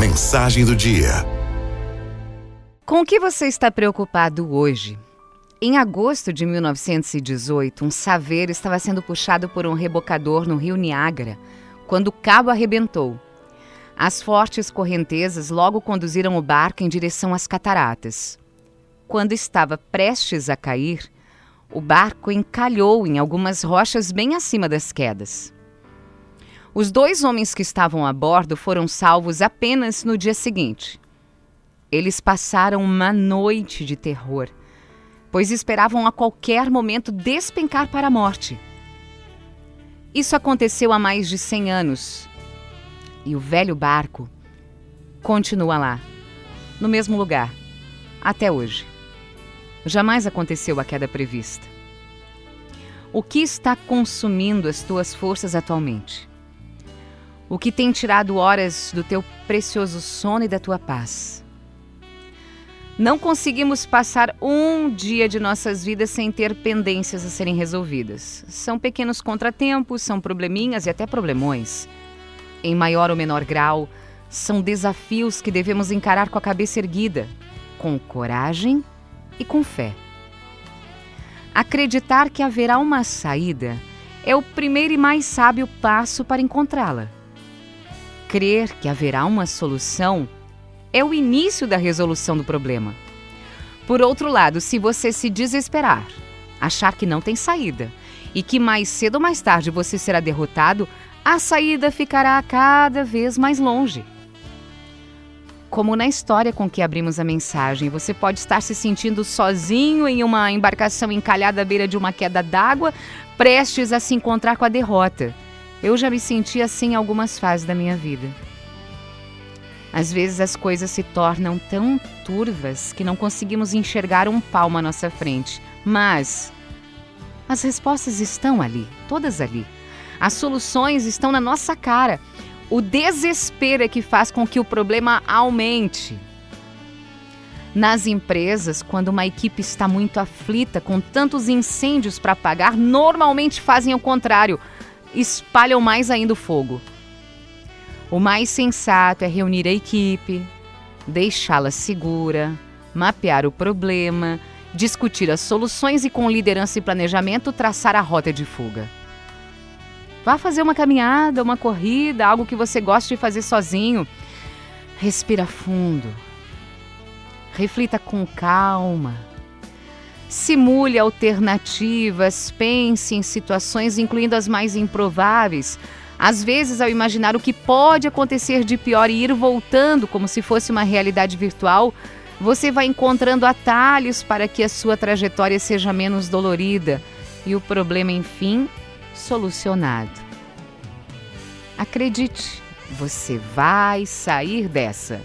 Mensagem do dia. Com o que você está preocupado hoje? Em agosto de 1918, um saveiro estava sendo puxado por um rebocador no rio Niágara, quando o cabo arrebentou. As fortes correntezas logo conduziram o barco em direção às cataratas. Quando estava prestes a cair, o barco encalhou em algumas rochas bem acima das quedas. Os dois homens que estavam a bordo foram salvos apenas no dia seguinte. Eles passaram uma noite de terror, pois esperavam a qualquer momento despencar para a morte. Isso aconteceu há mais de 100 anos. E o velho barco continua lá, no mesmo lugar, até hoje. Jamais aconteceu a queda prevista. O que está consumindo as tuas forças atualmente? O que tem tirado horas do teu precioso sono e da tua paz? Não conseguimos passar um dia de nossas vidas sem ter pendências a serem resolvidas. São pequenos contratempos, são probleminhas e até problemões. Em maior ou menor grau, são desafios que devemos encarar com a cabeça erguida, com coragem e com fé. Acreditar que haverá uma saída é o primeiro e mais sábio passo para encontrá-la. Crer que haverá uma solução é o início da resolução do problema. Por outro lado, se você se desesperar, achar que não tem saída e que mais cedo ou mais tarde você será derrotado, a saída ficará cada vez mais longe. Como na história com que abrimos a mensagem, você pode estar se sentindo sozinho em uma embarcação encalhada à beira de uma queda d'água, prestes a se encontrar com a derrota. Eu já me senti assim em algumas fases da minha vida. Às vezes as coisas se tornam tão turvas que não conseguimos enxergar um palmo à nossa frente. Mas as respostas estão ali, todas ali. As soluções estão na nossa cara. O desespero é que faz com que o problema aumente. Nas empresas, quando uma equipe está muito aflita com tantos incêndios para apagar, normalmente fazem o contrário, espalham mais ainda o fogo. O mais sensato é reunir a equipe, deixá-la segura, mapear o problema, discutir as soluções e, com liderança e planejamento, traçar a rota de fuga. Vá fazer uma caminhada, uma corrida, algo que você goste de fazer sozinho. Respira fundo. Reflita com calma. Simule alternativas, pense em situações, incluindo as mais improváveis. Às vezes, ao imaginar o que pode acontecer de pior e ir voltando como se fosse uma realidade virtual, você vai encontrando atalhos para que a sua trajetória seja menos dolorida e o problema, enfim, solucionado. Acredite, você vai sair dessa.